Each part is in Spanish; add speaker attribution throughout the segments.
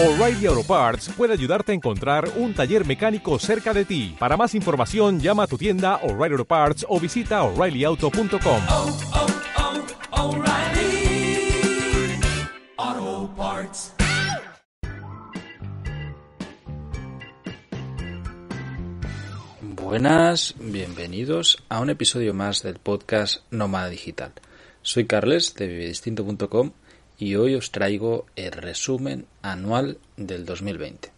Speaker 1: O'Reilly Auto Parts puede ayudarte a encontrar un taller mecánico cerca de ti. Para más información, llama a tu tienda O'Reilly Auto Parts o visita oreillyauto.com.
Speaker 2: oh, oh, O'Reilly Auto Parts.
Speaker 3: Buenas, bienvenidos a un episodio más del podcast Nómada Digital. Soy Carles de vivedistinto.com y hoy os traigo el resumen anual del 2020.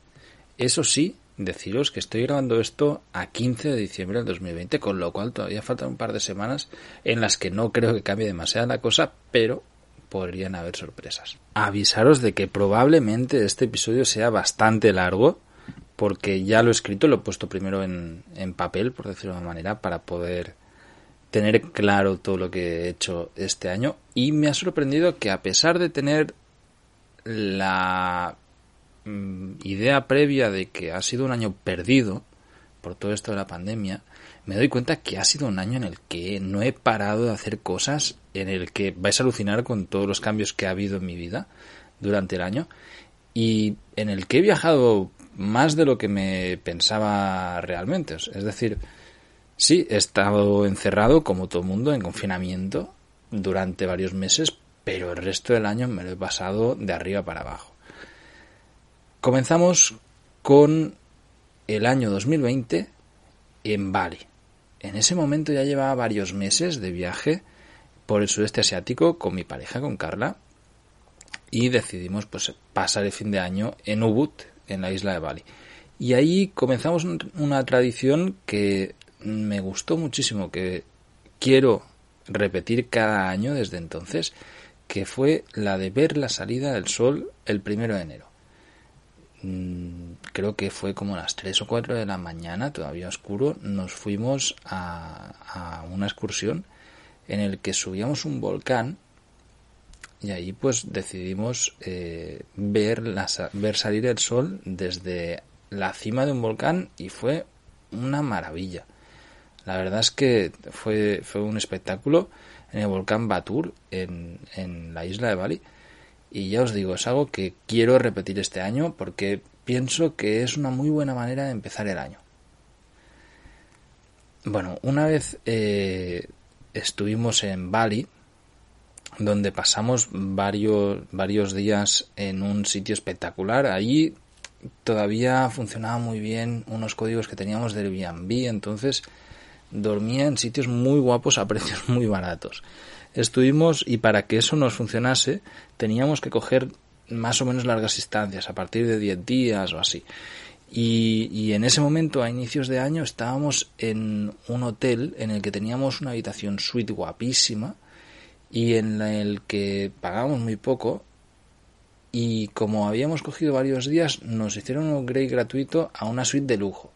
Speaker 3: Eso sí, deciros que estoy grabando esto a 15 de diciembre del 2020, con lo cual todavía faltan un par de semanas en las que no creo que cambie demasiado la cosa, pero podrían haber sorpresas. Avisaros de que probablemente este episodio sea bastante largo, porque ya lo he escrito, lo he puesto primero en, en papel, por decirlo de una manera, para poder tener claro todo lo que he hecho este año y me ha sorprendido que a pesar de tener la mm, idea previa de que ha sido un año perdido por todo esto de la pandemia, me doy cuenta que ha sido un año en el que no he parado de hacer cosas, en el que vais a alucinar con todos los cambios que ha habido en mi vida durante el año y en el que he viajado más de lo que me pensaba realmente. Es decir, Sí, he estado encerrado, como todo el mundo, en confinamiento durante varios meses, pero el resto del año me lo he pasado de arriba para abajo. Comenzamos con el año 2020 en Bali. En ese momento ya llevaba varios meses de viaje por el sudeste asiático con mi pareja, con Carla, y decidimos pues pasar el fin de año en Ubud, en la isla de Bali. Y ahí comenzamos una tradición que me gustó muchísimo, que quiero repetir cada año desde entonces, que fue la de ver la salida del sol el primero de enero. Mm, creo que fue como a las 3 o 4 de la mañana, todavía oscuro, nos fuimos a, una excursión en el que subíamos un volcán y ahí pues decidimos eh, ver, la, ver salir el sol desde la cima de un volcán y fue una maravilla. La verdad es que fue, fue un espectáculo en el volcán Batur, en, en la isla de Bali. Y ya os digo, es algo que quiero repetir este año porque pienso que es una muy buena manera de empezar el año. Bueno, una vez eh, estuvimos en Bali, donde pasamos varios, varios días en un sitio espectacular. Allí todavía funcionaba muy bien unos códigos que teníamos del Airbnb, entonces dormía en sitios muy guapos a precios muy baratos. Estuvimos y para que eso nos funcionase teníamos que coger más o menos largas distancias, a partir de 10 días o así. Y, en ese momento, a inicios de año, estábamos en un hotel en el que teníamos una habitación suite guapísima y en el que pagábamos muy poco. Y como habíamos cogido varios días, nos hicieron un upgrade gratuito a una suite de lujo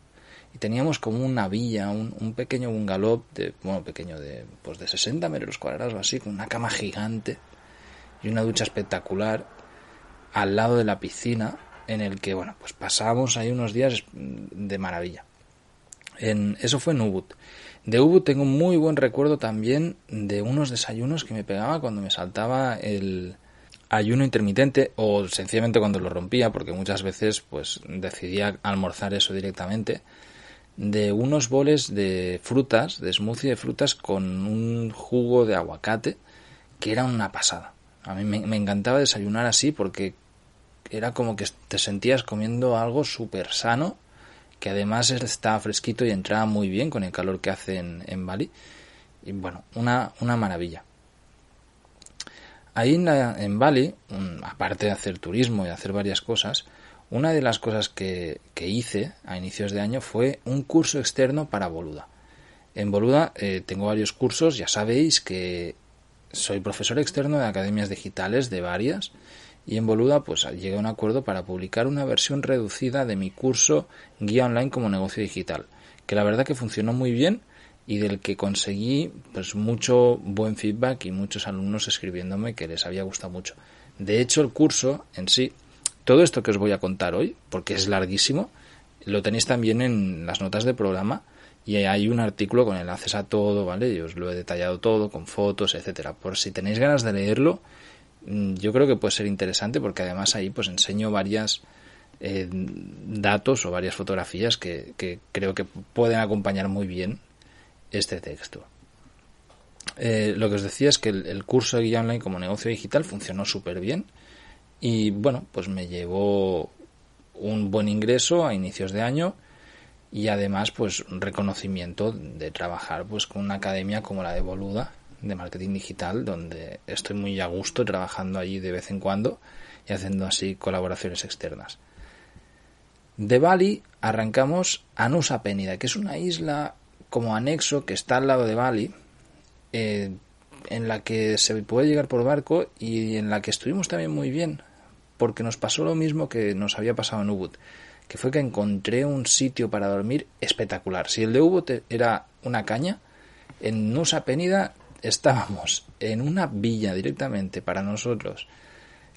Speaker 3: y teníamos como una villa, un, un, pequeño bungalow, de, bueno, pequeño, de, pues de 60 metros cuadrados o así, con una cama gigante y una ducha espectacular al lado de la piscina, en el que, bueno, pues pasábamos ahí unos días de maravilla. En, eso fue en Ubud. De Ubud tengo muy buen recuerdo también de unos desayunos que me pegaba cuando me saltaba el ayuno intermitente o sencillamente cuando lo rompía, porque muchas veces pues decidía almorzar eso directamente de unos boles de frutas, de smoothie de frutas con un jugo de aguacate que era una pasada. A mí me, encantaba desayunar así porque era como que te sentías comiendo algo súper sano, que además estaba fresquito y entraba muy bien con el calor que hace en, en Bali. Y bueno, una, una maravilla. Ahí en, la, en Bali, aparte de hacer turismo y hacer varias cosas, una de las cosas que, que, hice a inicios de año fue un curso externo para Boluda. En Boluda eh, tengo varios cursos, ya sabéis que soy profesor externo de academias digitales de varias y en Boluda pues llegué a un acuerdo para publicar una versión reducida de mi curso Guía Online como negocio digital, que la verdad que funcionó muy bien y del que conseguí pues mucho buen feedback y muchos alumnos escribiéndome que les había gustado mucho. De hecho, el curso en sí todo esto que os voy a contar hoy, porque es larguísimo, lo tenéis también en las notas de programa y hay un artículo con enlaces a todo, ¿vale? Y os lo he detallado todo, con fotos, etcétera. Por si tenéis ganas de leerlo, mm, yo creo que puede ser interesante porque además ahí pues enseño varias eh, datos o varias fotografías que, que, creo que pueden acompañar muy bien este texto. Eh, lo que os decía es que el, el, curso de guía online como negocio digital funcionó súper bien y bueno, pues me llevó un buen ingreso a inicios de año y además pues reconocimiento de trabajar pues con una academia como la de Boluda de marketing digital donde estoy muy a gusto trabajando allí de vez en cuando y haciendo así colaboraciones externas. De Bali arrancamos a Nusa Penida, que es una isla como anexo que está al lado de Bali, eh, en la que se puede llegar por barco y en la que estuvimos también muy bien, porque nos pasó lo mismo que nos había pasado en Ubud que fue que encontré un sitio para dormir espectacular. Si el de Ubud era una caña, en Nusa Penida estábamos en una villa directamente para nosotros,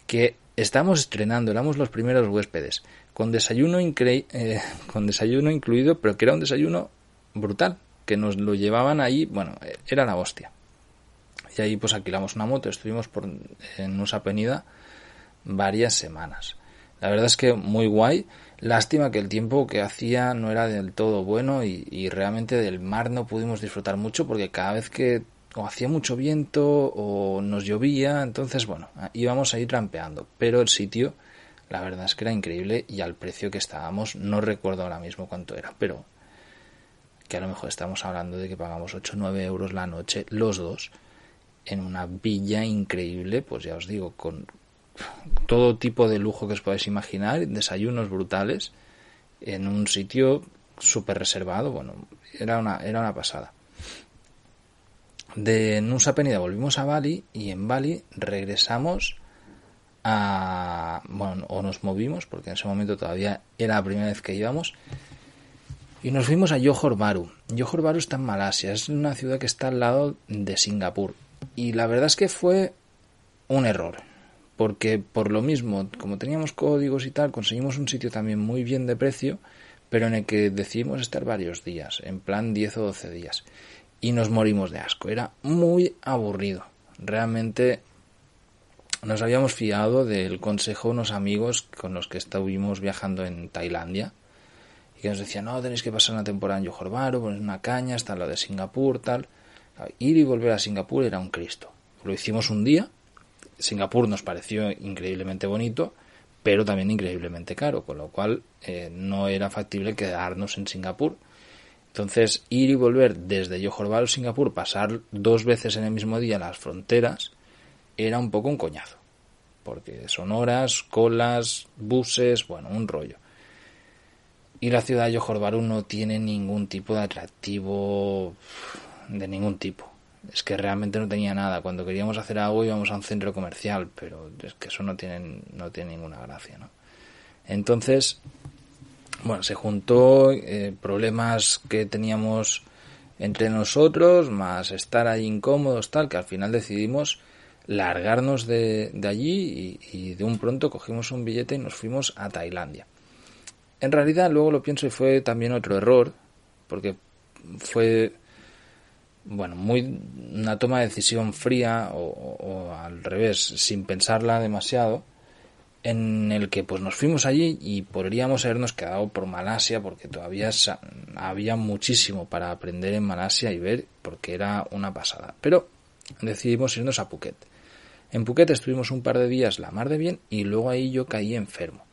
Speaker 3: que estamos estrenando, éramos los primeros huéspedes, con desayuno, eh, con desayuno incluido, pero que era un desayuno brutal, que nos lo llevaban ahí, bueno, era la hostia. Y ahí pues alquilamos una moto, estuvimos por, en Nusa Penida varias semanas. La verdad es que muy guay. Lástima que el tiempo que hacía no era del todo bueno y, realmente del mar no pudimos disfrutar mucho porque cada vez que o hacía mucho viento o nos llovía, entonces bueno, íbamos a ir trampeando. Pero el sitio, la verdad es que era increíble y al precio que estábamos, no recuerdo ahora mismo cuánto era, pero que a lo mejor estamos hablando de que pagamos 8 o 9 euros la noche los dos en una villa increíble, pues ya os digo, con, todo tipo de lujo que os podáis imaginar, desayunos brutales, en un sitio súper reservado, bueno, era una, era una pasada. De Nusa Penida volvimos a Bali y en Bali regresamos a... bueno, o nos movimos, porque en ese momento todavía era la primera vez que íbamos, y nos fuimos a Johor Bahru. Johor Bahru está en Malasia, es una ciudad que está al lado de Singapur. Y la verdad es que fue un error porque por lo mismo, como teníamos códigos y tal, conseguimos un sitio también muy bien de precio, pero en el que decidimos estar varios días, en plan 10 o 12 días. Y nos morimos de asco, era muy aburrido. Realmente nos habíamos fiado del consejo de unos amigos con los que estuvimos viajando en Tailandia y que nos decían, no, tenéis que pasar una temporada en Johor Bahru, poner una caña, hasta lo de Singapur, tal. Ir y volver a Singapur era un Cristo. Lo hicimos un día Singapur nos pareció increíblemente bonito, pero también increíblemente caro, con lo cual eh, no era factible quedarnos en Singapur. Entonces, ir y volver desde Johor a Singapur, pasar dos veces en el mismo día las fronteras, era un poco un coñazo. Porque son horas, colas, buses, bueno, un rollo. Y la ciudad de Johor no tiene ningún tipo de atractivo de ningún tipo es que realmente no tenía nada. Cuando queríamos hacer algo íbamos a un centro comercial, pero es que eso no tiene, no tiene ninguna gracia, ¿no? Entonces, bueno, se juntó eh, problemas que teníamos entre nosotros, más estar ahí incómodos, tal, que al final decidimos largarnos de, de allí y, y de un pronto cogimos un billete y nos fuimos a Tailandia. En realidad, luego lo pienso y fue también otro error, porque fue bueno, muy una toma de decisión fría o, al revés, sin pensarla demasiado, en el que pues nos fuimos allí y podríamos habernos quedado por Malasia porque todavía había muchísimo para aprender en Malasia y ver porque era una pasada. Pero decidimos irnos a Phuket. En Phuket estuvimos un par de días la mar de bien y luego ahí yo caí enfermo.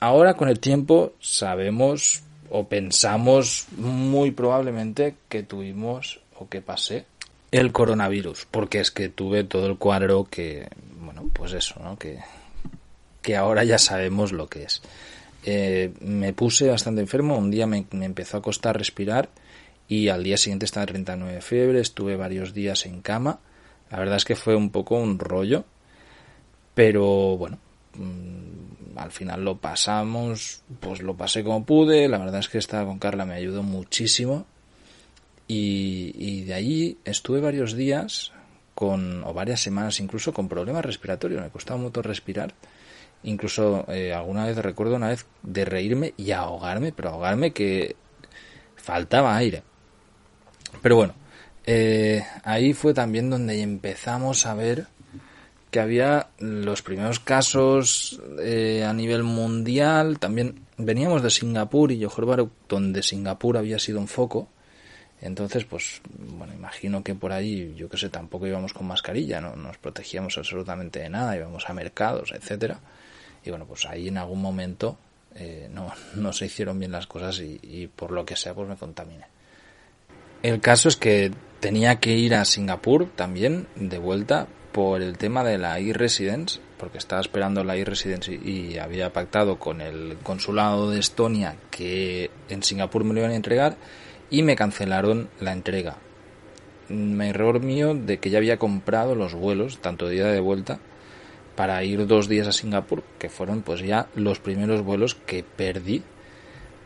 Speaker 3: Ahora con el tiempo sabemos o pensamos muy probablemente que tuvimos o que pasé el coronavirus, porque es que tuve todo el cuadro que, bueno, pues eso, ¿no? Que, que ahora ya sabemos lo que es. Eh, me puse bastante enfermo, un día me, me, empezó a costar respirar y al día siguiente estaba 39 de fiebre, estuve varios días en cama. La verdad es que fue un poco un rollo, pero bueno, al final lo pasamos, pues lo pasé como pude, la verdad es que estar con Carla me ayudó muchísimo y, de allí estuve varios días con, o varias semanas incluso con problemas respiratorios, me costaba mucho respirar, incluso eh, alguna vez recuerdo una vez de reírme y ahogarme, pero ahogarme que faltaba aire. Pero bueno, eh, ahí fue también donde empezamos a ver que había los primeros casos eh, a nivel mundial. También veníamos de Singapur y Johor donde Singapur había sido un foco. Entonces, pues, bueno, imagino que por ahí, yo que sé, tampoco íbamos con mascarilla, no nos protegíamos absolutamente de nada, íbamos a mercados, etcétera. Y bueno, pues ahí en algún momento eh, no, no se hicieron bien las cosas y, y por lo que sea, pues me contaminé. El caso es que tenía que ir a Singapur también, de vuelta, por el tema de la e-residence, porque estaba esperando la e-residence y, había pactado con el consulado de Estonia que en Singapur me lo iban a entregar y me cancelaron la entrega. Un error mío de que ya había comprado los vuelos, tanto de ida de vuelta, para ir dos días a Singapur, que fueron pues ya los primeros vuelos que perdí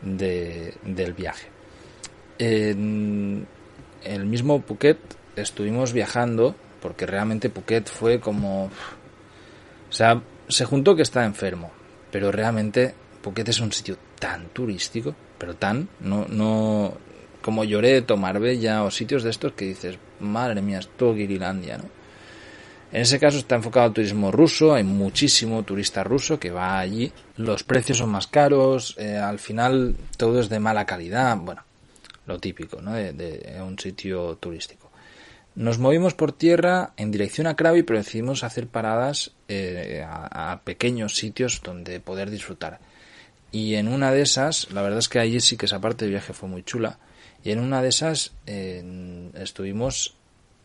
Speaker 3: de, del viaje. En el mismo Phuket estuvimos viajando, porque realmente Phuket fue como... O sea, se juntó que estaba enfermo, pero realmente Phuket es un sitio tan turístico, pero tan, no, no, como Lloret o Marbella o sitios de estos que dices, madre mía, es todo Guirilandia, ¿no? En ese caso está enfocado al turismo ruso, hay muchísimo turista ruso que va allí, los precios son más caros, eh, al final todo es de mala calidad, bueno, lo típico, ¿no? De un sitio turístico. Nos movimos por tierra en dirección a Krabi, pero decidimos hacer paradas eh, a, a, pequeños sitios donde poder disfrutar. Y en una de esas, la verdad es que allí sí que esa parte del viaje fue muy chula, y en una de esas eh, estuvimos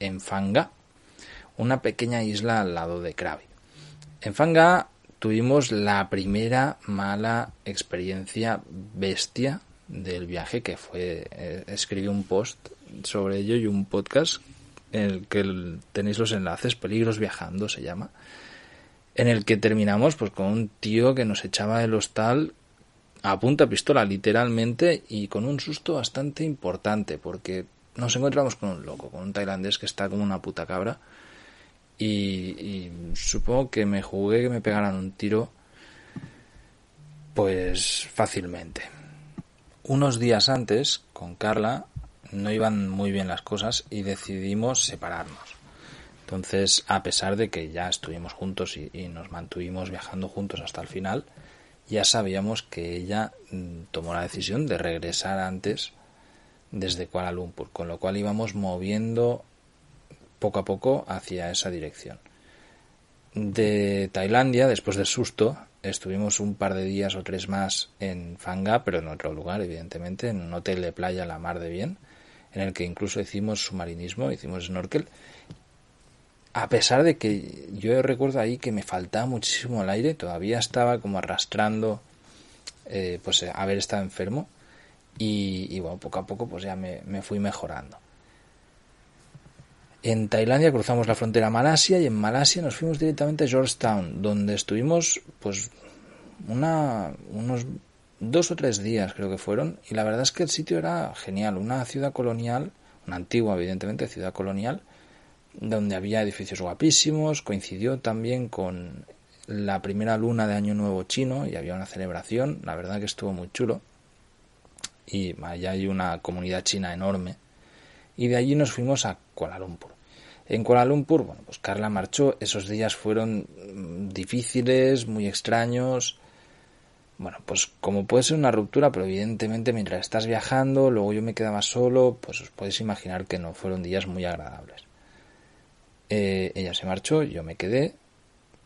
Speaker 3: en Fanga, una pequeña isla al lado de Krabi. En Fanga tuvimos la primera mala experiencia bestia del viaje que fue eh, escribí un post sobre ello y un podcast en el que tenéis los enlaces peligros viajando se llama en el que terminamos pues con un tío que nos echaba del hostal a punta pistola literalmente y con un susto bastante importante porque nos encontramos con un loco con un tailandés que está como una puta cabra y, y, supongo que me jugué que me pegaran un tiro pues fácilmente. Unos días antes, con Carla, no iban muy bien las cosas y decidimos separarnos. Entonces, a pesar de que ya estuvimos juntos y, nos mantuvimos viajando juntos hasta el final, ya sabíamos que ella tomó la decisión de regresar antes desde Kuala Lumpur, con lo cual íbamos moviendo poco a poco hacia esa dirección. De Tailandia, después del susto, estuvimos un par de días o tres más en Fanga, pero en otro lugar, evidentemente, en un hotel de playa la mar de bien, en el que incluso hicimos submarinismo, hicimos snorkel. A pesar de que yo recuerdo ahí que me faltaba muchísimo el aire, todavía estaba como arrastrando eh, pues haber estado enfermo y, y, bueno, poco a poco pues ya me, me fui mejorando. En Tailandia cruzamos la frontera a Malasia y en Malasia nos fuimos directamente a Georgetown, donde estuvimos pues una, unos dos o tres días creo que fueron y la verdad es que el sitio era genial, una ciudad colonial, una antigua evidentemente ciudad colonial, donde había edificios guapísimos, coincidió también con la primera luna de Año Nuevo chino y había una celebración, la verdad que estuvo muy chulo y allá hay una comunidad china enorme y de allí nos fuimos a Kuala Lumpur. En Kuala Lumpur, bueno, pues Carla marchó, esos días fueron mm, difíciles, muy extraños. Bueno, pues como puede ser una ruptura, pero evidentemente mientras estás viajando, luego yo me quedaba solo, pues os podéis imaginar que no fueron días muy agradables. Eh, ella se marchó, yo me quedé,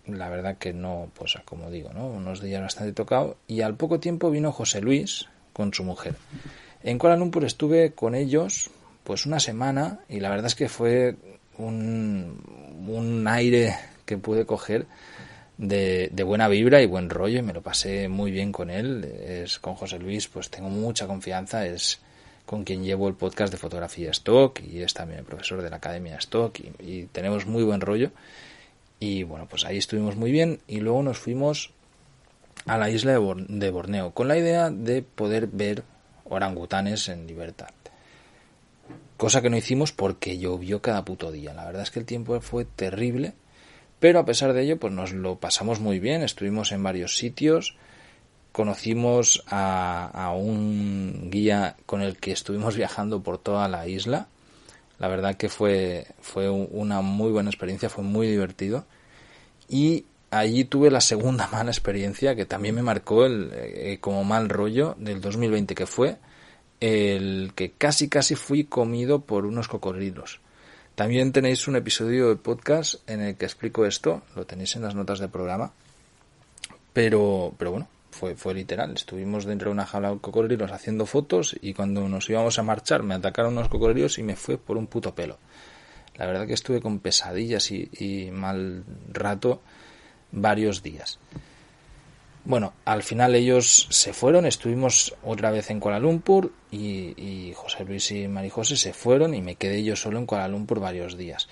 Speaker 3: la verdad que no, pues como digo, ¿no? Unos días bastante tocado, y al poco tiempo vino José Luis con su mujer. En Kuala Lumpur estuve con ellos pues una semana y la verdad es que fue un, un aire que pude coger de, buena vibra y buen rollo y me lo pasé muy bien con él. Es con José Luis, pues tengo mucha confianza, es con quien llevo el podcast de fotografía Stock y es también el profesor de la Academia Stock y, y tenemos muy buen rollo. Y bueno, pues ahí estuvimos muy bien y luego nos fuimos a la isla de, Bor de Borneo con la idea de poder ver orangutanes en libertad cosa que no hicimos porque llovió cada puto día. La verdad es que el tiempo fue terrible, pero a pesar de ello, pues nos lo pasamos muy bien, estuvimos en varios sitios, conocimos a, un guía con el que estuvimos viajando por toda la isla. La verdad que fue, fue una muy buena experiencia, fue muy divertido. y allí tuve la segunda mala experiencia que también me marcó el, eh, como mal rollo del 2020 que fue el que casi casi fui comido por unos cocodrilos. También tenéis un episodio del podcast en el que explico esto, lo tenéis en las notas del programa. Pero, pero bueno, fue, fue literal. Estuvimos dentro de una jaula de cocodrilos haciendo fotos y cuando nos íbamos a marchar me atacaron unos cocodrilos y me fue por un puto pelo. La verdad que estuve con pesadillas y mal rato varios días. Bueno, al final ellos se fueron, estuvimos otra vez en Kuala Lumpur y, José Luis y Marijose se fueron y me quedé yo solo en Kuala Lumpur varios días.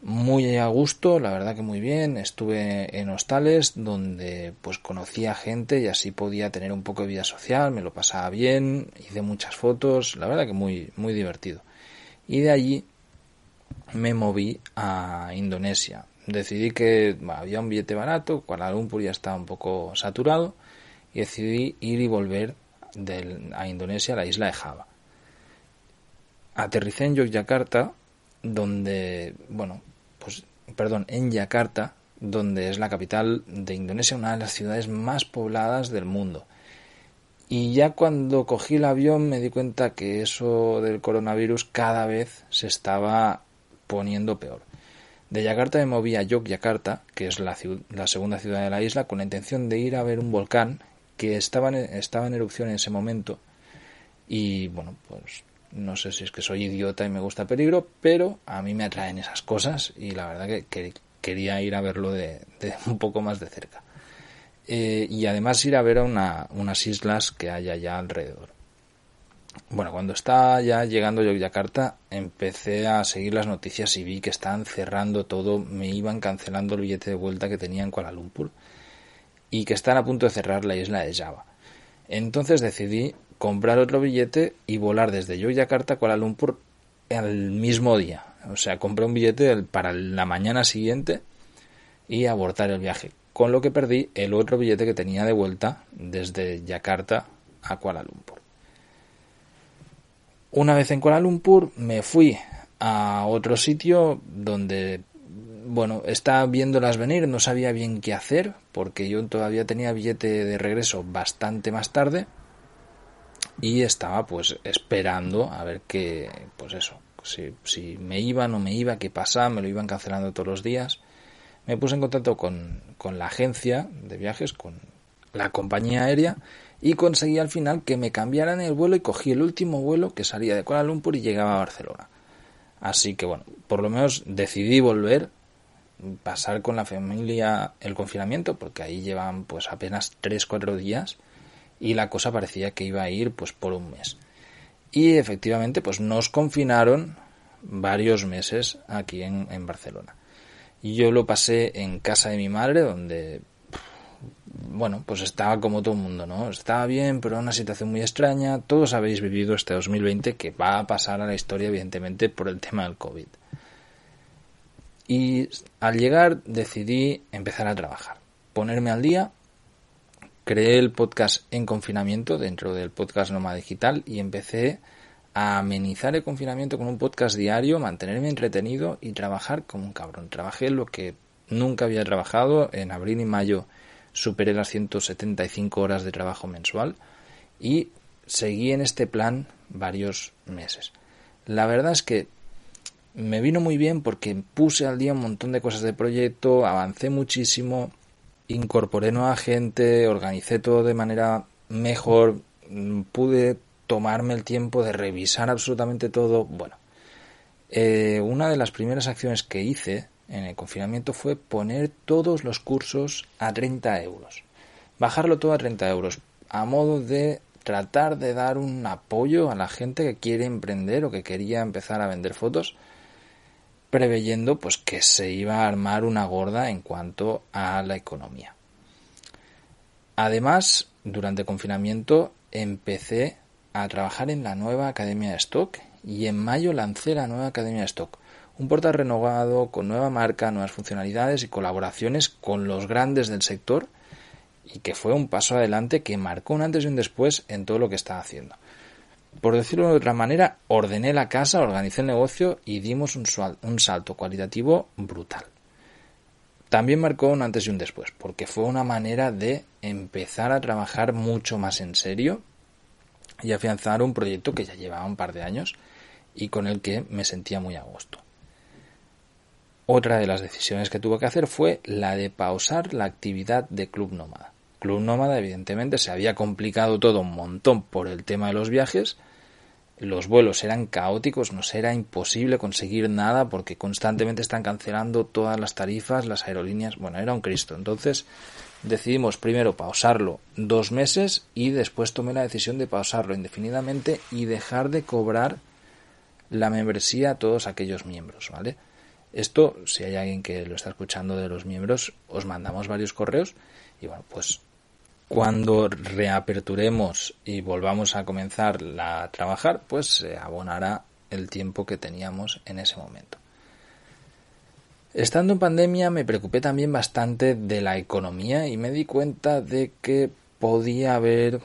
Speaker 3: Muy a gusto, la verdad que muy bien, estuve en hostales donde pues conocía gente y así podía tener un poco de vida social, me lo pasaba bien, hice muchas fotos, la verdad que muy, muy divertido. Y de allí me moví a Indonesia, decidí que había un billete barato, Kuala Lumpur ya estaba un poco saturado y decidí ir y volver a Indonesia, a la isla de Java. Aterricé en Yogyakarta, donde, bueno, pues, perdón, en Yakarta, donde es la capital de Indonesia, una de las ciudades más pobladas del mundo. Y ya cuando cogí el avión me di cuenta que eso del coronavirus cada vez se estaba poniendo peor. De Yakarta me moví a Yogyakarta, que es la, segunda ciudad de la isla, con la intención de ir a ver un volcán que estaba en, erupción en ese momento. Y bueno, pues no sé si es que soy idiota y me gusta el peligro, pero a mí me atraen esas cosas y la verdad que, quería ir a verlo de, un poco más de cerca. Eh, y además ir a ver a unas islas que hay allá alrededor. Bueno, cuando estaba ya llegando yo a Yakarta, empecé a seguir las noticias y vi que estaban cerrando todo, me iban cancelando el billete de vuelta que tenía en Kuala Lumpur y que están a punto de cerrar la isla de Java. Entonces decidí comprar otro billete y volar desde Yogyakarta a Kuala Lumpur el mismo día. O sea, compré un billete para la mañana siguiente y abortar el viaje. Con lo que perdí el otro billete que tenía de vuelta desde Yakarta a Kuala Lumpur. Una vez en Kuala Lumpur me fui a otro sitio donde, bueno, estaba viéndolas venir, no sabía bien qué hacer, porque yo todavía tenía billete de regreso bastante más tarde y estaba pues esperando a ver qué, pues eso, si, si me iba, no me iba, qué pasaba, me lo iban cancelando todos los días. Me puse en contacto con, con la agencia de viajes, con la compañía aérea y conseguí al final que me cambiaran el vuelo y cogí el último vuelo que salía de Kuala Lumpur y llegaba a Barcelona. Así que bueno, por lo menos decidí volver, pasar con la familia el confinamiento, porque ahí llevan pues apenas 3-4 días y la cosa parecía que iba a ir pues por un mes. Y efectivamente pues nos confinaron varios meses aquí en, en Barcelona. Yo lo pasé en casa de mi madre, donde bueno, pues estaba como todo el mundo, ¿no? Estaba bien, pero una situación muy extraña. Todos habéis vivido este 2020 que va a pasar a la historia, evidentemente, por el tema del COVID. Y al llegar decidí empezar a trabajar, ponerme al día. Creé el podcast en confinamiento dentro del podcast Noma Digital y empecé a amenizar el confinamiento con un podcast diario, mantenerme entretenido y trabajar como un cabrón. Trabajé lo que nunca había trabajado en abril y mayo superé las 175 horas de trabajo mensual y seguí en este plan varios meses. La verdad es que me vino muy bien porque puse al día un montón de cosas de proyecto, avancé muchísimo, incorporé nueva gente, organicé todo de manera mejor, pude tomarme el tiempo de revisar absolutamente todo. Bueno, eh, una de las primeras acciones que hice en el confinamiento fue poner todos los cursos a 30 euros. Bajarlo todo a 30 euros, a modo de tratar de dar un apoyo a la gente que quiere emprender o que quería empezar a vender fotos, preveyendo pues que se iba a armar una gorda en cuanto a la economía. Además, durante el confinamiento empecé a trabajar en la nueva Academia de Stock y en mayo lancé la nueva Academia de Stock un portal renovado, con nueva marca, nuevas funcionalidades y colaboraciones con los grandes del sector y que fue un paso adelante que marcó un antes y un después en todo lo que estaba haciendo. Por decirlo de otra manera, ordené la casa, organicé el negocio y dimos un, salto cualitativo brutal. también marcó un antes y un después, porque fue una manera de empezar a trabajar mucho más en serio y afianzar un proyecto que ya llevaba un par de años y con el que me sentía muy a gusto. Otra de las decisiones que tuve que hacer fue la de pausar la actividad de Club Nómada. Club Nómada, evidentemente, se había complicado todo un montón por el tema de los viajes. Los vuelos eran caóticos, nos era imposible conseguir nada porque constantemente están cancelando todas las tarifas, las aerolíneas. Bueno, era un Cristo. Entonces decidimos primero pausarlo dos meses y después tomé la decisión de pausarlo indefinidamente y dejar de cobrar la membresía a todos aquellos miembros, ¿vale? Esto, si hay alguien que lo está escuchando de los miembros, os mandamos varios correos y bueno, pues cuando reaperturemos y volvamos a comenzar a trabajar, pues se abonará el tiempo que teníamos en ese momento. Estando en pandemia me preocupé también bastante de la economía y me di cuenta de que podía haber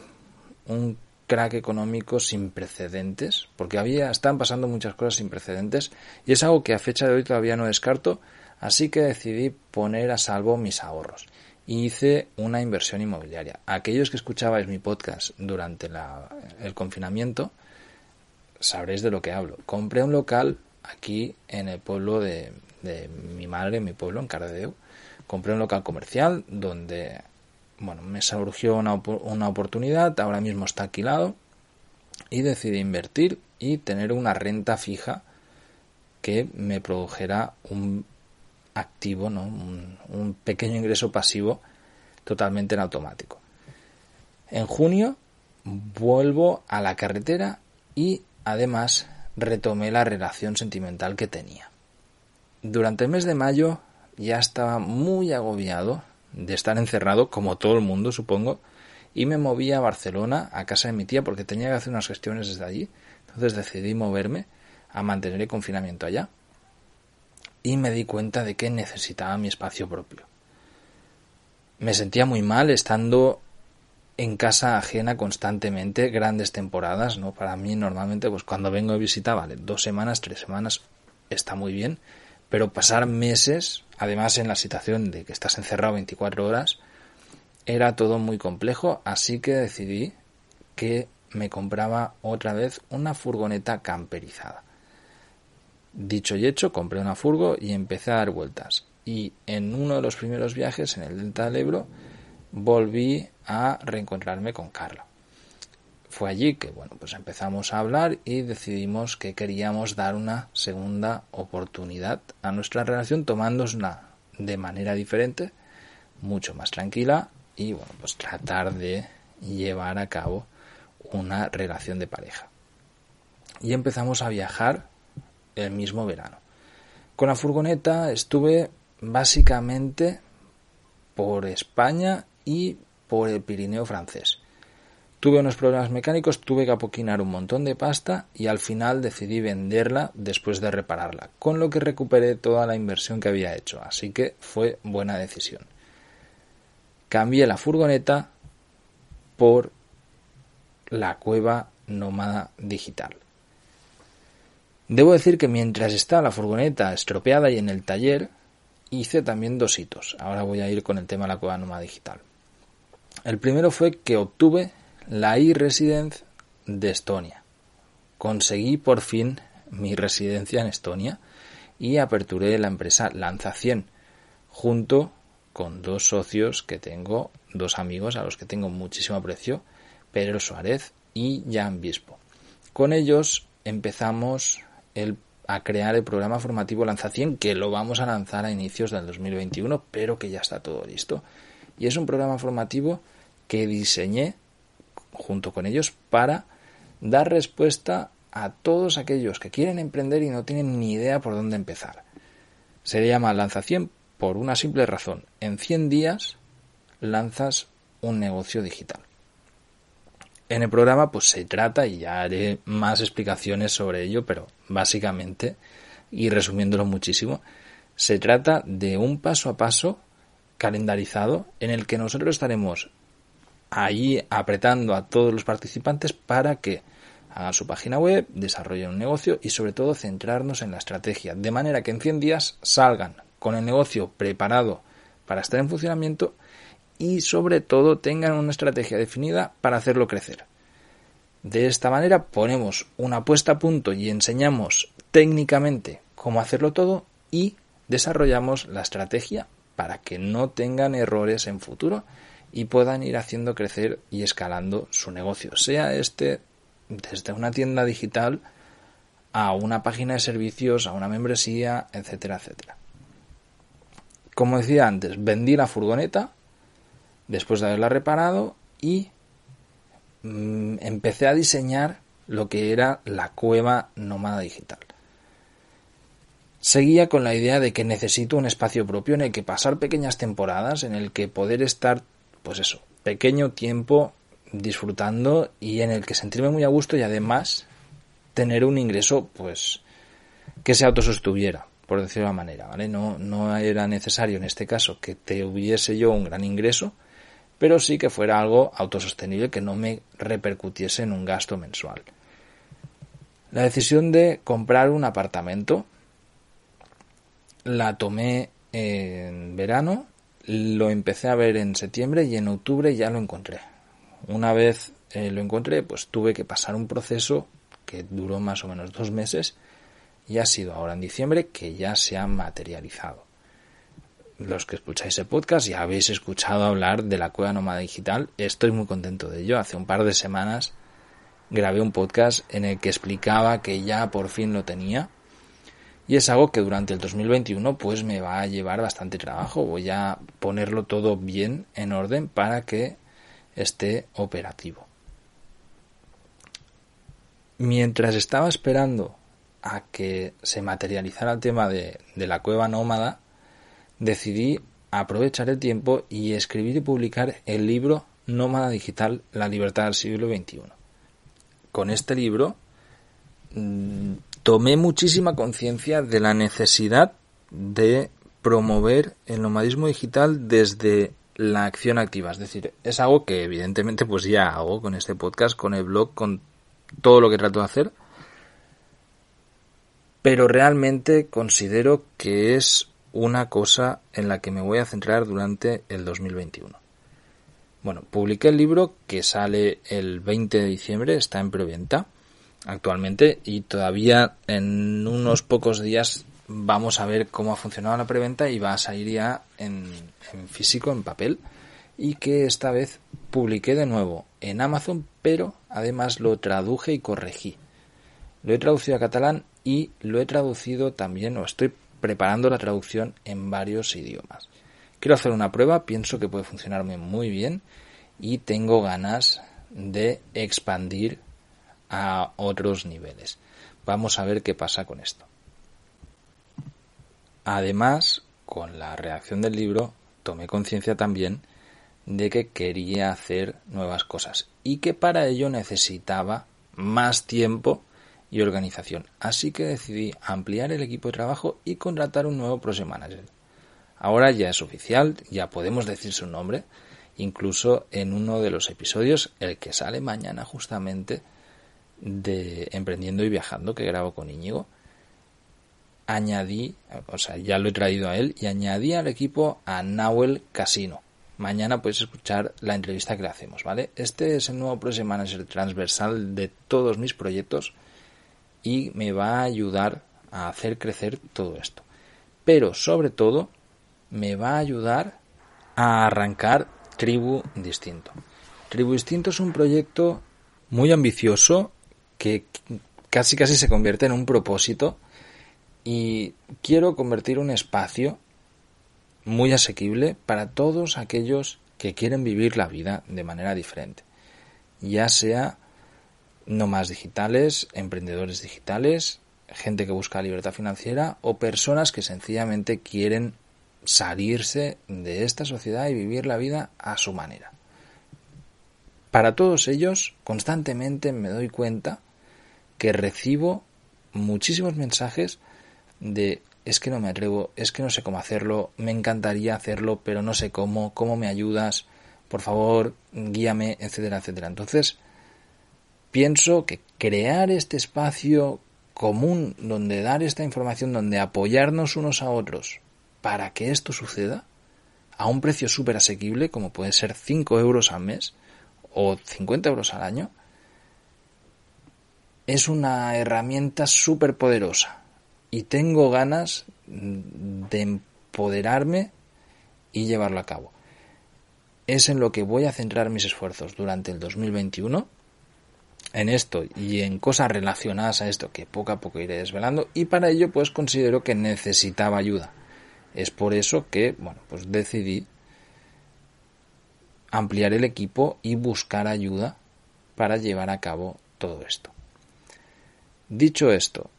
Speaker 3: un crack económico sin precedentes, porque había, están pasando muchas cosas sin precedentes y es algo que a fecha de hoy todavía no descarto, así que decidí poner a salvo mis ahorros y hice una inversión inmobiliaria. Aquellos que escuchabais mi podcast durante el confinamiento sabréis de lo que hablo. Compré un local aquí en el pueblo de, de mi madre, en mi pueblo, en Cardedeu. Compré un local comercial donde bueno, me surgió una, una oportunidad, ahora mismo está alquilado y decidí invertir y tener una renta fija que me produjera un activo, ¿no? un, un, pequeño ingreso pasivo totalmente en automático. En junio vuelvo a la carretera y además retomé la relación sentimental que tenía. Durante el mes de mayo ya estaba muy agobiado de estar encerrado, como todo el mundo, supongo, y me moví a Barcelona, a casa de mi tía, porque tenía que hacer unas gestiones desde allí. Entonces decidí moverme a mantener el confinamiento allá. Y me di cuenta de que necesitaba mi espacio propio. Me sentía muy mal estando en casa ajena constantemente, grandes temporadas, ¿no? Para mí normalmente, pues cuando vengo de visita, vale, dos semanas, tres semanas, está muy bien, pero pasar meses, además en la situación de que estás encerrado 24 horas, era todo muy complejo, así que decidí que me compraba otra vez una furgoneta camperizada. Dicho y hecho, compré una furgo y empecé a dar vueltas. Y en uno de los primeros viajes en el Delta del Ebro volví a reencontrarme con Carla fue allí que bueno pues empezamos a hablar y decidimos que queríamos dar una segunda oportunidad a nuestra relación tomándonosla de manera diferente mucho más tranquila y bueno pues tratar de llevar a cabo una relación de pareja. Y empezamos a viajar el mismo verano. Con la furgoneta estuve básicamente por España y por el Pirineo francés Tuve unos problemas mecánicos, tuve que apoquinar un montón de pasta y al final decidí venderla después de repararla, con lo que recuperé toda la inversión que había hecho, así que fue buena decisión. Cambié la furgoneta por la cueva nómada digital. Debo decir que mientras está la furgoneta estropeada y en el taller, hice también dos hitos. Ahora voy a ir con el tema de la cueva nómada digital. El primero fue que obtuve la e-residence de Estonia. Conseguí por fin mi residencia en Estonia y aperturé la empresa Lanza 100 junto con dos socios que tengo, dos amigos a los que tengo muchísimo aprecio, Pedro Suárez y Jan Bispo. Con ellos empezamos a crear el programa formativo Lanza 100 que lo vamos a lanzar a inicios del 2021, pero que ya está todo listo. Y es un programa formativo que diseñé junto con ellos para dar respuesta a todos aquellos que quieren emprender y no tienen ni idea por dónde empezar. Se llama Lanza 100 por una simple razón. En 100 días lanzas un negocio digital. En el programa pues se trata, y ya haré más explicaciones sobre ello, pero básicamente, y resumiéndolo muchísimo, se trata de un paso a paso calendarizado en el que nosotros estaremos ahí apretando a todos los participantes para que hagan su página web, desarrollen un negocio y sobre todo centrarnos en la estrategia, de manera que en 100 días salgan con el negocio preparado para estar en funcionamiento y sobre todo tengan una estrategia definida para hacerlo crecer. De esta manera ponemos una puesta a punto y enseñamos técnicamente cómo hacerlo todo y desarrollamos la estrategia para que no tengan errores en futuro y puedan ir haciendo crecer y escalando su negocio, sea este desde una tienda digital a una página de servicios, a una membresía, etcétera, etcétera. Como decía antes, vendí la furgoneta después de haberla reparado y mm, empecé a diseñar lo que era la cueva nómada digital. Seguía con la idea de que necesito un espacio propio en el que pasar pequeñas temporadas, en el que poder estar, pues eso, pequeño tiempo disfrutando y en el que sentirme muy a gusto y además tener un ingreso, pues, que se autosostuviera, por decirlo de una manera, ¿vale? No, no era necesario en este caso que te hubiese yo un gran ingreso, pero sí que fuera algo autosostenible que no me repercutiese en un gasto mensual. La decisión de comprar un apartamento la tomé en verano, lo empecé a ver en septiembre y en octubre ya lo encontré. Una vez eh, lo encontré, pues tuve que pasar un proceso que duró más o menos dos meses y ha sido ahora en diciembre que ya se ha materializado. Los que escucháis el podcast ya habéis escuchado hablar de la cueva nómada digital. Estoy muy contento de ello. Hace un par de semanas grabé un podcast en el que explicaba que ya por fin lo tenía. Y es algo que durante el 2021 pues me va a llevar bastante trabajo. Voy a ponerlo todo bien en orden para que esté operativo. Mientras estaba esperando a que se materializara el tema de, la cueva nómada, decidí aprovechar el tiempo y escribir y publicar el libro Nómada Digital, La Libertad del Siglo XXI. Con este libro mm, tomé muchísima conciencia de la necesidad de promover el nomadismo digital desde la acción activa. Es decir, es algo que evidentemente pues ya hago con este podcast, con el blog, con todo lo que trato de hacer. Pero realmente considero que es una cosa en la que me voy a centrar durante el 2021. Bueno, publiqué el libro que sale el 20 de diciembre, está en preventa actualmente y todavía en unos pocos días vamos a ver cómo ha funcionado la preventa y va a salir ya en, físico, en papel, y que esta vez publiqué de nuevo en Amazon, pero además lo traduje y corregí. Lo he traducido a catalán y lo he traducido también, o estoy preparando la traducción en varios idiomas. Quiero hacer una prueba, pienso que puede funcionarme muy bien y tengo ganas de expandir a otros niveles. Vamos a ver qué pasa con esto. Además, con la reacción del libro, tomé conciencia también de que quería hacer nuevas cosas y que para ello necesitaba más tiempo y organización. Así que decidí ampliar el equipo de trabajo y contratar un nuevo project manager. Ahora ya es oficial, ya podemos decir su nombre, incluso en uno de los episodios, el que sale mañana justamente de Emprendiendo y Viajando que grabo con Íñigo, añadí, o sea, ya lo he traído a él y añadí al equipo a Nahuel Casino. Mañana puedes escuchar la entrevista que le hacemos, ¿vale? Este es el nuevo Project Manager transversal de todos mis proyectos y me va a ayudar a hacer crecer todo esto. Pero sobre todo me va a ayudar a arrancar Tribu Distinto. Tribu Distinto es un proyecto muy ambicioso que casi casi se convierte en un propósito y quiero convertir un espacio muy asequible para todos aquellos que quieren vivir la vida de manera diferente, ya sea no más digitales, emprendedores digitales, gente que busca libertad financiera o personas que sencillamente quieren salirse de esta sociedad y vivir la vida a su manera. Para todos ellos, constantemente me doy cuenta que recibo muchísimos mensajes de es que no me atrevo, es que no sé cómo hacerlo, me encantaría hacerlo, pero no sé cómo, cómo me ayudas, por favor, guíame, etcétera, etcétera. Entonces, pienso que crear este espacio común donde dar esta información, donde apoyarnos unos a otros para que esto suceda, a un precio súper asequible, como puede ser 5 euros al mes o 50 euros al año, es una herramienta súper poderosa. Y tengo ganas de empoderarme y llevarlo a cabo. Es en lo que voy a centrar mis esfuerzos durante el 2021 en esto y en cosas relacionadas a esto que poco a poco iré desvelando y para ello pues considero que necesitaba ayuda. Es por eso que, bueno, pues decidí ampliar el equipo y buscar ayuda para llevar a cabo todo esto. Dicho esto,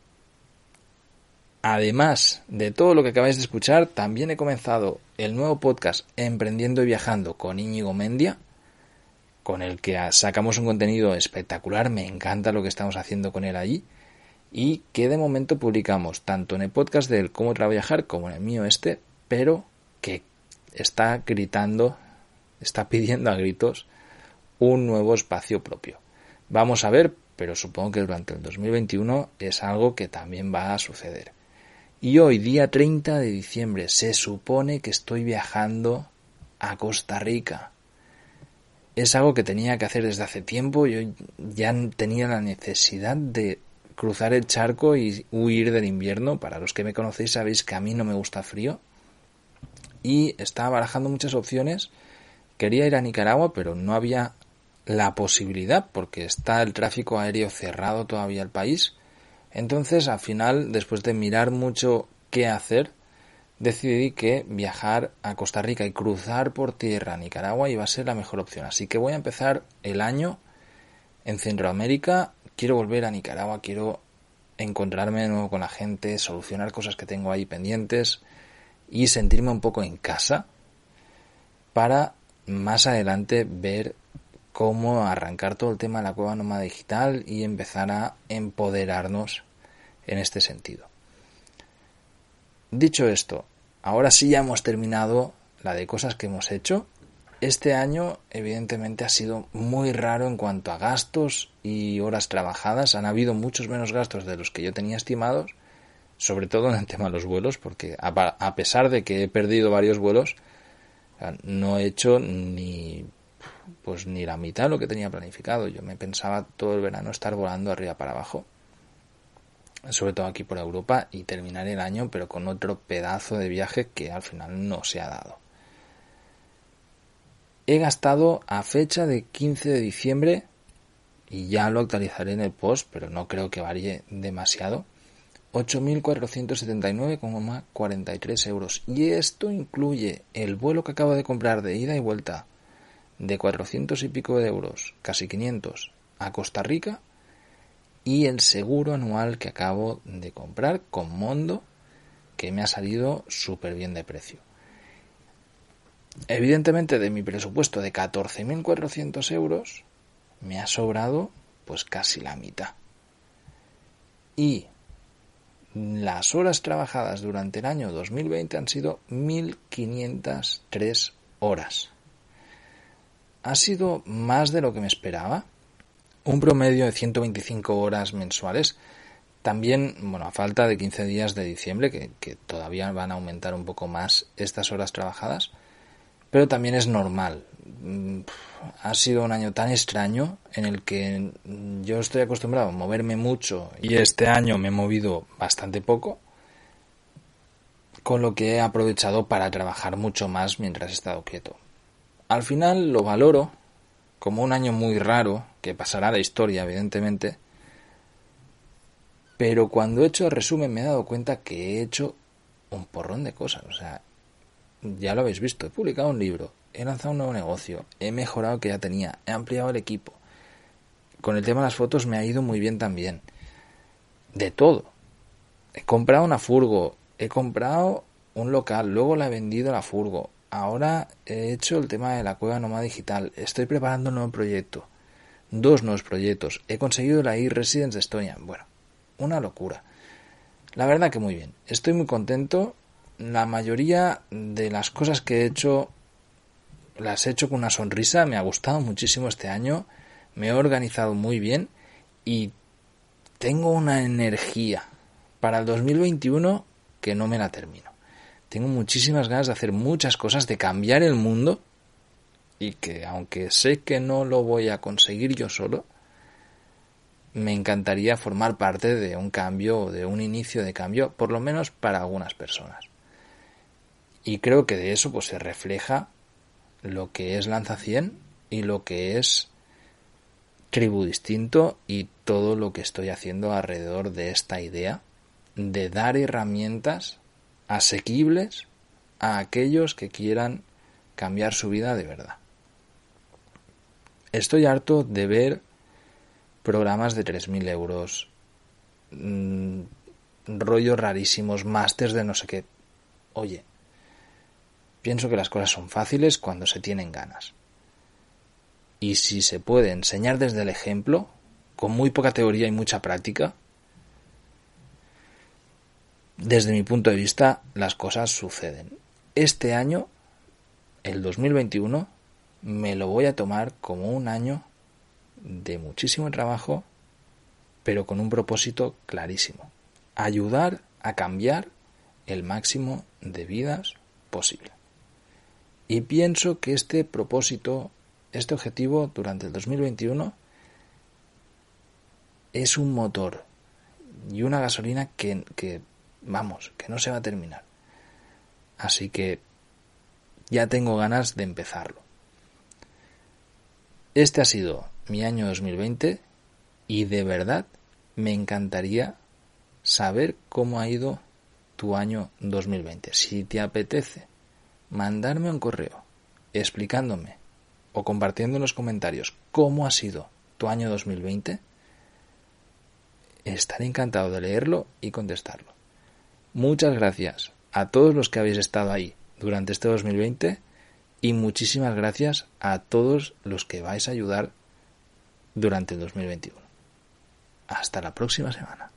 Speaker 3: además de todo lo que acabáis de escuchar, también he comenzado el nuevo podcast Emprendiendo y Viajando con Íñigo Mendia, con el que sacamos un contenido espectacular, me encanta lo que estamos haciendo con él allí, y que de momento publicamos tanto en el podcast del Cómo Trabajar como en el mío este, pero que está gritando, está pidiendo a gritos un nuevo espacio propio. Vamos a ver, pero supongo que durante el 2021 es algo que también va a suceder. Y hoy, día 30 de diciembre, se supone que estoy viajando a Costa Rica es algo que tenía que hacer desde hace tiempo. Yo ya tenía la necesidad de cruzar el charco y huir del invierno. Para los que me conocéis sabéis que a mí no me gusta frío. Y estaba barajando muchas opciones. Quería ir a Nicaragua, pero no había la posibilidad porque está el tráfico aéreo cerrado todavía el país. Entonces, al final, después de mirar mucho qué hacer, decidí que viajar a Costa Rica y cruzar por tierra a Nicaragua iba a ser la mejor opción. Así que voy a empezar el año en Centroamérica. Quiero volver a Nicaragua, quiero encontrarme de nuevo con la gente, solucionar cosas que tengo ahí pendientes y sentirme un poco en casa para más adelante ver cómo arrancar todo el tema de la cueva nómada digital y empezar a empoderarnos en este sentido. Dicho esto, ahora sí ya hemos terminado la de cosas que hemos hecho. Este año evidentemente ha sido muy raro en cuanto a gastos y horas trabajadas. Han habido muchos menos gastos de los que yo tenía estimados, sobre todo en el tema de los vuelos, porque a pesar de que he perdido varios vuelos, no he hecho ni pues ni la mitad de lo que tenía planificado. Yo me pensaba todo el verano estar volando arriba para abajo sobre todo aquí por Europa, y terminar el año pero con otro pedazo de viaje que al final no se ha dado. He gastado a fecha de 15 de diciembre, y ya lo actualizaré en el post, pero no creo que varíe demasiado, 8.479,43 euros. Y esto incluye el vuelo que acabo de comprar de ida y vuelta de 400 y pico de euros, casi 500, a Costa Rica y el seguro anual que acabo de comprar con Mondo que me ha salido súper bien de precio. Evidentemente de mi presupuesto de 14.400 euros me ha sobrado pues casi la mitad. Y las horas trabajadas durante el año 2020 han sido 1.503 horas. Ha sido más de lo que me esperaba, un promedio de 125 horas mensuales. También, bueno, a falta de 15 días de diciembre, que, todavía van a aumentar un poco más estas horas trabajadas, pero también es normal. Mm, ha sido un año tan extraño en el que yo estoy acostumbrado a moverme mucho y este año me he movido bastante poco, con lo que he aprovechado para trabajar mucho más mientras he estado quieto. Al final lo valoro como un año muy raro, que pasará la historia, evidentemente, pero cuando he hecho el resumen me he dado cuenta que he hecho un porrón de cosas. O sea, ya lo habéis visto, he publicado un libro, he lanzado un nuevo negocio, he mejorado que ya tenía, he ampliado el equipo. Con el tema de las fotos me ha ido muy bien también. De todo. He comprado una furgo, he comprado un local, luego la he vendido la furgo, ahora he hecho el tema de la cueva nómada digital. Estoy preparando un nuevo proyecto. Dos nuevos proyectos. He conseguido la e-residence de Estonia. Bueno, una locura. La verdad que muy bien. Estoy muy contento. La mayoría de las cosas que he hecho las he hecho con una sonrisa. Me ha gustado muchísimo este año. Me he organizado muy bien y tengo una energía para el 2021 que no me la termino tengo muchísimas ganas de hacer muchas cosas, de cambiar el mundo y que aunque sé que no lo voy a conseguir yo solo, me encantaría formar parte de un cambio de un inicio de cambio, por lo menos para algunas personas. Y creo que de eso pues se refleja lo que es Lanza 100 y lo que es Tribu Distinto y todo lo que estoy haciendo alrededor de esta idea de dar herramientas asequibles a aquellos que quieran cambiar su vida de verdad. Estoy harto de ver programas de 3.000 euros, mmm, rollos rarísimos, másters de no sé qué. Oye, pienso que las cosas son fáciles cuando se tienen ganas. Y si se puede enseñar desde el ejemplo, con muy poca teoría y mucha práctica, desde mi punto de vista las cosas suceden. Este año, el 2021, me lo voy a tomar como un año de muchísimo trabajo, pero con un propósito clarísimo. Ayudar a cambiar el máximo de vidas posible. Y pienso que este propósito, este objetivo durante el 2021 es un motor y una gasolina que, que, vamos, que no se va a terminar. Así que ya tengo ganas de empezarlo. Este ha sido mi año 2020 y de verdad me encantaría saber cómo ha ido tu año 2020. Si te apetece mandarme un correo explicándome o compartiendo en los comentarios cómo ha sido tu año 2020, estaré encantado de leerlo y contestarlo. Muchas gracias a todos los que habéis estado ahí durante este 2020 y muchísimas gracias a todos los que vais a ayudar durante el 2021. Hasta la próxima semana.